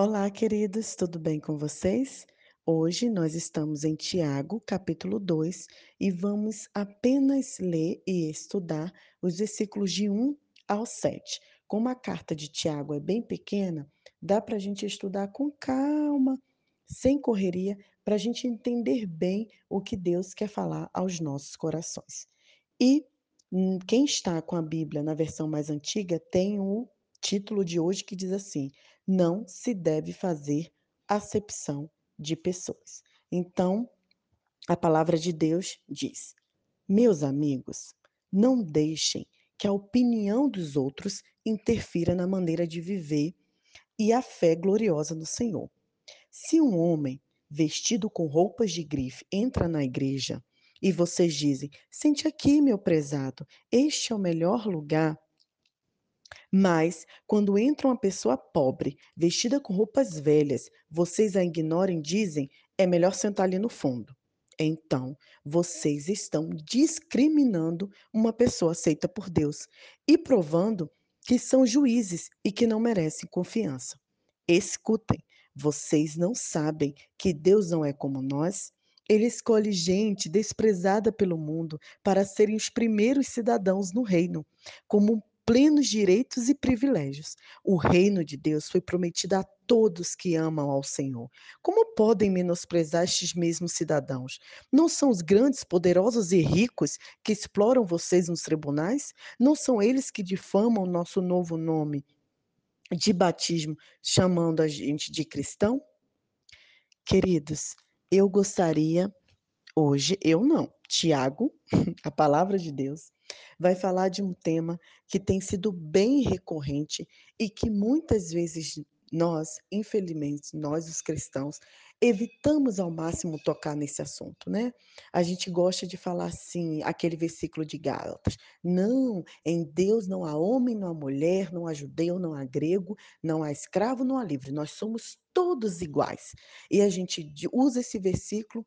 Olá, queridos, tudo bem com vocês? Hoje nós estamos em Tiago, capítulo 2, e vamos apenas ler e estudar os versículos de 1 ao 7. Como a carta de Tiago é bem pequena, dá para a gente estudar com calma, sem correria, para a gente entender bem o que Deus quer falar aos nossos corações. E hum, quem está com a Bíblia na versão mais antiga tem o título de hoje que diz assim: Não se deve fazer acepção de pessoas. Então, a palavra de Deus diz: Meus amigos, não deixem que a opinião dos outros interfira na maneira de viver e a fé gloriosa no Senhor. Se um homem vestido com roupas de grife entra na igreja e vocês dizem: Sente aqui, meu prezado, este é o melhor lugar. Mas, quando entra uma pessoa pobre, vestida com roupas velhas, vocês a ignorem e dizem: é melhor sentar ali no fundo. Então, vocês estão discriminando uma pessoa aceita por Deus e provando que são juízes e que não merecem confiança. Escutem, vocês não sabem que Deus não é como nós? Ele escolhe gente desprezada pelo mundo para serem os primeiros cidadãos no reino, como plenos direitos e privilégios. O reino de Deus foi prometido a todos que amam ao Senhor. Como podem menosprezar estes mesmos cidadãos? Não são os grandes, poderosos e ricos que exploram vocês nos tribunais? Não são eles que difamam nosso novo nome de batismo, chamando a gente de cristão? Queridos, eu gostaria hoje, eu não, Tiago, a palavra de Deus, vai falar de um tema que tem sido bem recorrente e que muitas vezes nós, infelizmente, nós os cristãos, evitamos ao máximo tocar nesse assunto, né? A gente gosta de falar assim, aquele versículo de Gálatas: não, em Deus não há homem, não há mulher, não há judeu, não há grego, não há escravo, não há livre, nós somos todos iguais. E a gente usa esse versículo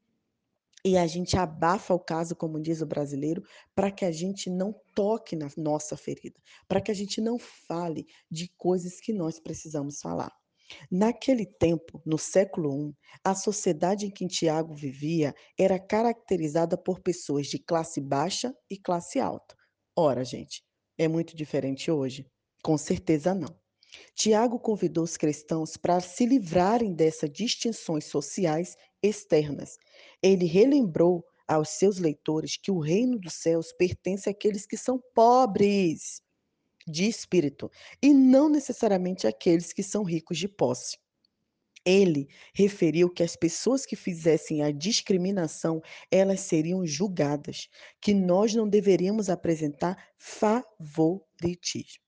e a gente abafa o caso, como diz o brasileiro, para que a gente não toque na nossa ferida, para que a gente não fale de coisas que nós precisamos falar. Naquele tempo, no século I, a sociedade em que Tiago vivia era caracterizada por pessoas de classe baixa e classe alta. Ora, gente, é muito diferente hoje? Com certeza não. Tiago convidou os cristãos para se livrarem dessas distinções sociais externas. Ele relembrou aos seus leitores que o reino dos céus pertence àqueles que são pobres de espírito e não necessariamente àqueles que são ricos de posse. Ele referiu que as pessoas que fizessem a discriminação, elas seriam julgadas, que nós não deveríamos apresentar favoritismo.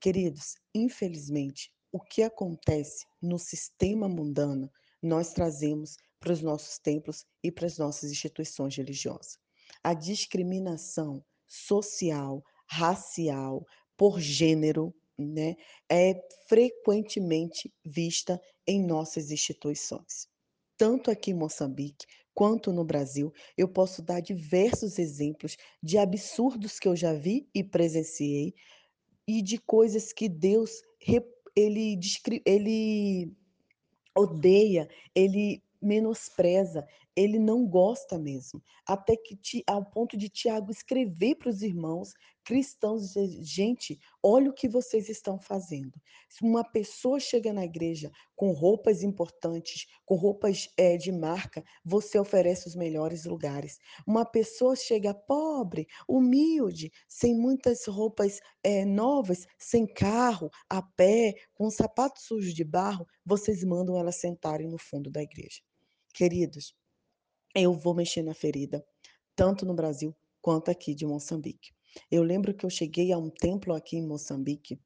Queridos, infelizmente, o que acontece no sistema mundano, nós trazemos para os nossos templos e para as nossas instituições religiosas. A discriminação social, racial, por gênero, né, é frequentemente vista em nossas instituições. Tanto aqui em Moçambique quanto no Brasil, eu posso dar diversos exemplos de absurdos que eu já vi e presenciei e de coisas que Deus ele, ele odeia, ele menospreza, ele não gosta mesmo. Até que ao ponto de Tiago escrever para os irmãos cristãos, gente, olha o que vocês estão fazendo. Se uma pessoa chega na igreja com roupas importantes, com roupas é, de marca, você oferece os melhores lugares. Uma pessoa chega pobre, humilde, sem muitas roupas é, novas, sem carro, a pé, com sapatos sujos de barro, vocês mandam ela sentarem no fundo da igreja. Queridos, eu vou mexer na ferida, tanto no Brasil quanto aqui de Moçambique. Eu lembro que eu cheguei a um templo aqui em Moçambique,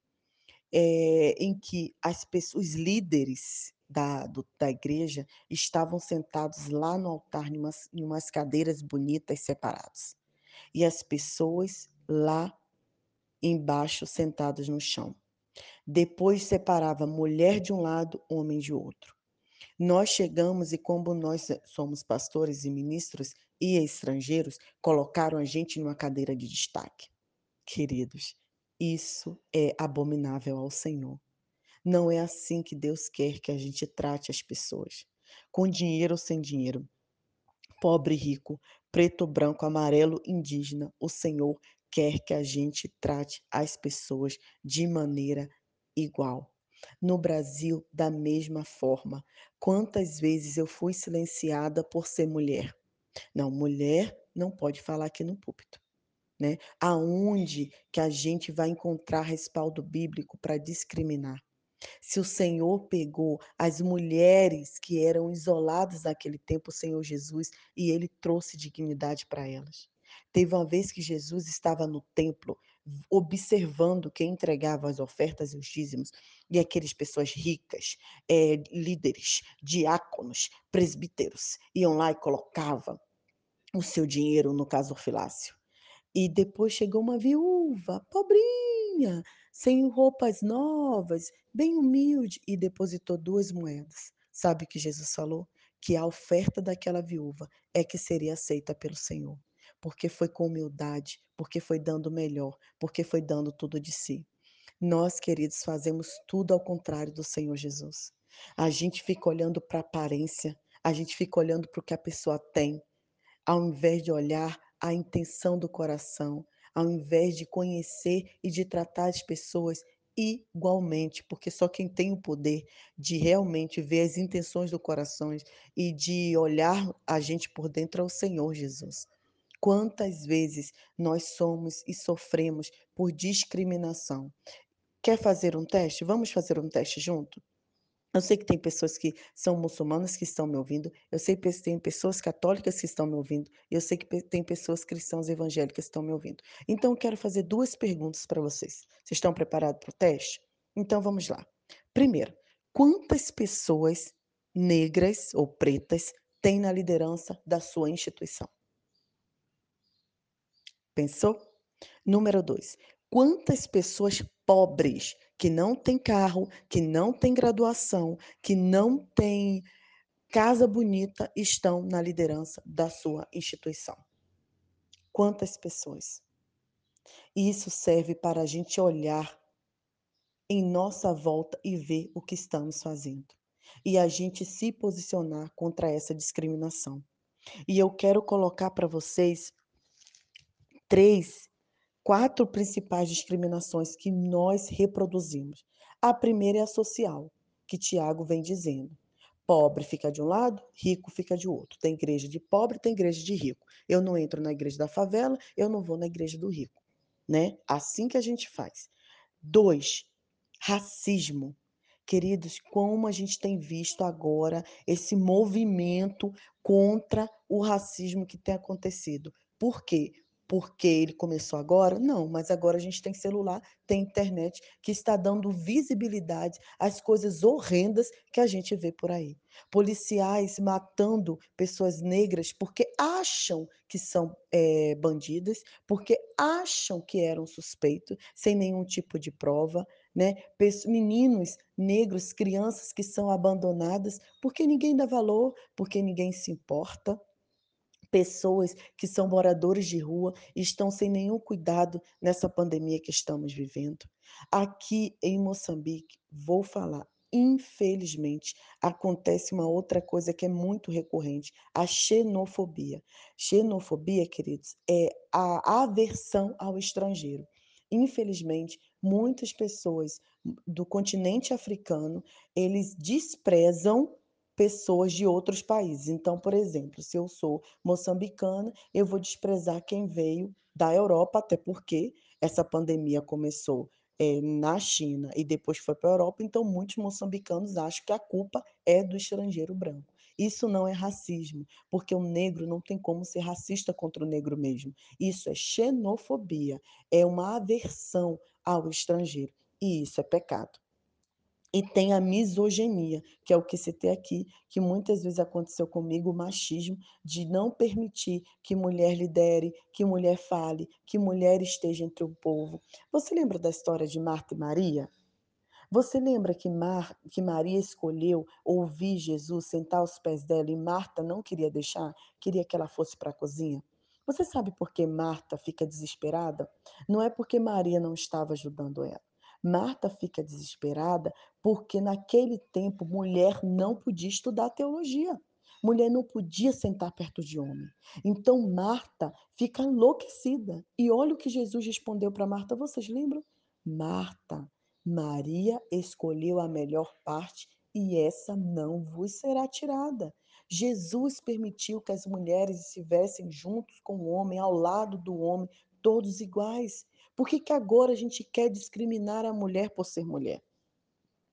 é, em que as pessoas, os líderes da, do, da igreja estavam sentados lá no altar, em umas, em umas cadeiras bonitas separadas. E as pessoas lá embaixo, sentadas no chão. Depois separava mulher de um lado, homem de outro. Nós chegamos e, como nós somos pastores e ministros e estrangeiros, colocaram a gente numa cadeira de destaque. Queridos, isso é abominável ao Senhor. Não é assim que Deus quer que a gente trate as pessoas, com dinheiro ou sem dinheiro, pobre, rico, preto, branco, amarelo, indígena. O Senhor quer que a gente trate as pessoas de maneira igual. No Brasil, da mesma forma. Quantas vezes eu fui silenciada por ser mulher? Não, mulher não pode falar aqui no púlpito, né? Aonde que a gente vai encontrar respaldo bíblico para discriminar? Se o Senhor pegou as mulheres que eram isoladas naquele tempo, o Senhor Jesus, e ele trouxe dignidade para elas. Teve uma vez que Jesus estava no templo, observando quem entregava as ofertas e os dízimos, e aquelas pessoas ricas, eh, líderes, diáconos, presbíteros, iam lá e colocavam o seu dinheiro no gasofilácio. E depois chegou uma viúva, pobrinha, sem roupas novas, bem humilde, e depositou 2 moedas. Sabe o que Jesus falou? Que a oferta daquela viúva é que seria aceita pelo Senhor, porque foi com humildade, porque foi dando o melhor, porque foi dando tudo de si. Nós, queridos, fazemos tudo ao contrário do Senhor Jesus. A gente fica olhando para a aparência, a gente fica olhando para o que a pessoa tem, ao invés de olhar a intenção do coração, ao invés de conhecer e de tratar as pessoas igualmente, porque só quem tem o poder de realmente ver as intenções do coração e de olhar a gente por dentro é o Senhor Jesus. Quantas vezes nós somos e sofremos por discriminação? Quer fazer um teste? Vamos fazer um teste junto? Eu sei que tem pessoas que são muçulmanas que estão me ouvindo, eu sei que tem pessoas católicas que estão me ouvindo, eu sei que tem pessoas cristãs evangélicas que estão me ouvindo. Então eu quero fazer 2 perguntas para vocês. Vocês estão preparados para o teste? Então vamos lá. Primeiro, quantas pessoas negras ou pretas tem na liderança da sua instituição? Pensou? Número 2, quantas pessoas pobres, que não têm carro, que não têm graduação, que não têm casa bonita, estão na liderança da sua instituição? Quantas pessoas? Isso serve para a gente olhar em nossa volta e ver o que estamos fazendo. E a gente se posicionar contra essa discriminação. E eu quero colocar para vocês 3, 4 principais discriminações que nós reproduzimos. A primeira é a social, que Tiago vem dizendo. Pobre fica de um lado, rico fica de outro. Tem igreja de pobre, tem igreja de rico. Eu não entro na igreja da favela, eu não vou na igreja do rico, né? Assim que a gente faz. 2, racismo. Queridos, como a gente tem visto agora esse movimento contra o racismo que tem acontecido. Por quê? Porque ele começou agora? Não, mas agora a gente tem celular, tem internet, que está dando visibilidade às coisas horrendas que a gente vê por aí. Policiais matando pessoas negras porque acham que são, eh, bandidas, porque acham que eram suspeitos, sem nenhum tipo de prova, né. Meninos negros, crianças que são abandonadas, porque ninguém dá valor, porque ninguém se importa pessoas que são moradores de rua e estão sem nenhum cuidado nessa pandemia que estamos vivendo. Aqui em Moçambique, vou falar, infelizmente, acontece uma outra coisa que é muito recorrente, a xenofobia. Xenofobia, queridos, é a aversão ao estrangeiro. Infelizmente, muitas pessoas do continente africano, eles desprezam pessoas de outros países. Então, por exemplo, se eu sou moçambicana, eu vou desprezar quem veio da Europa, até porque essa pandemia começou, eh, na China e depois foi para a Europa, então muitos moçambicanos acham que a culpa é do estrangeiro branco. Isso não é racismo, porque o negro não tem como ser racista contra o negro mesmo. Isso é xenofobia, é uma aversão ao estrangeiro, e isso é pecado. E tem a misoginia, que é o que citei aqui, que muitas vezes aconteceu comigo, o machismo, de não permitir que mulher lidere, que mulher fale, que mulher esteja entre o povo. Você lembra da história de Marta e Maria? Você lembra que Mar que Maria escolheu ouvir Jesus, sentar aos pés dela e Marta não queria deixar, queria que ela fosse para a cozinha? Você sabe por que Marta fica desesperada? Não é porque Maria não estava ajudando ela, Marta fica desesperada, porque naquele tempo mulher não podia estudar teologia. Mulher não podia sentar perto de homem. Então Marta fica enlouquecida. E olha o que Jesus respondeu para Marta, vocês lembram? Marta, Maria escolheu a melhor parte e essa não vos será tirada. Jesus permitiu que as mulheres estivessem juntos com o homem, ao lado do homem, todos iguais. Por que, que agora a gente quer discriminar a mulher por ser mulher?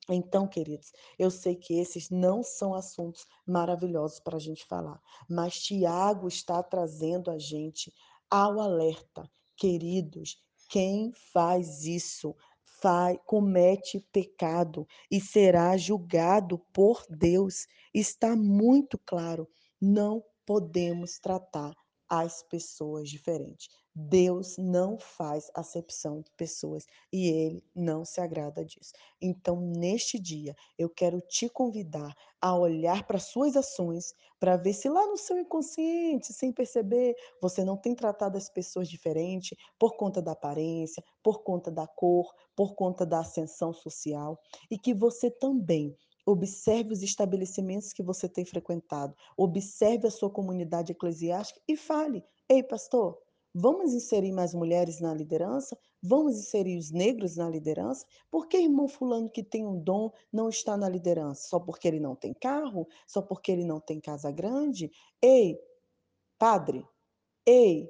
Então, queridos, eu sei que esses não são assuntos maravilhosos para a gente falar, mas Tiago está trazendo a gente ao alerta. Queridos, quem faz isso faz, comete pecado e será julgado por Deus. Está muito claro. Não podemos tratar as pessoas diferentes. Deus não faz acepção de pessoas e ele não se agrada disso. Então, neste dia, eu quero te convidar a olhar para suas ações, para ver se lá no seu inconsciente, sem perceber, você não tem tratado as pessoas diferente por conta da aparência, por conta da cor, por conta da ascensão social, e que você também Observe os estabelecimentos que você tem frequentado, observe a sua comunidade eclesiástica e fale: Ei, pastor, vamos inserir mais mulheres na liderança? Vamos inserir os negros na liderança? Por que irmão Fulano que tem um dom não está na liderança? Só porque ele não tem carro? Só porque ele não tem casa grande? Ei, padre, ei,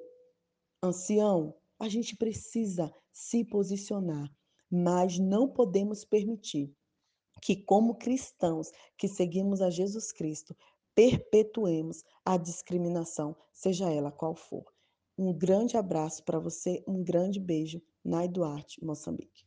ancião, a gente precisa se posicionar, mas não podemos permitir que, como cristãos que seguimos a Jesus Cristo, perpetuemos a discriminação, seja ela qual for. Um grande abraço para você, um grande beijo, Nai Duarte, Moçambique.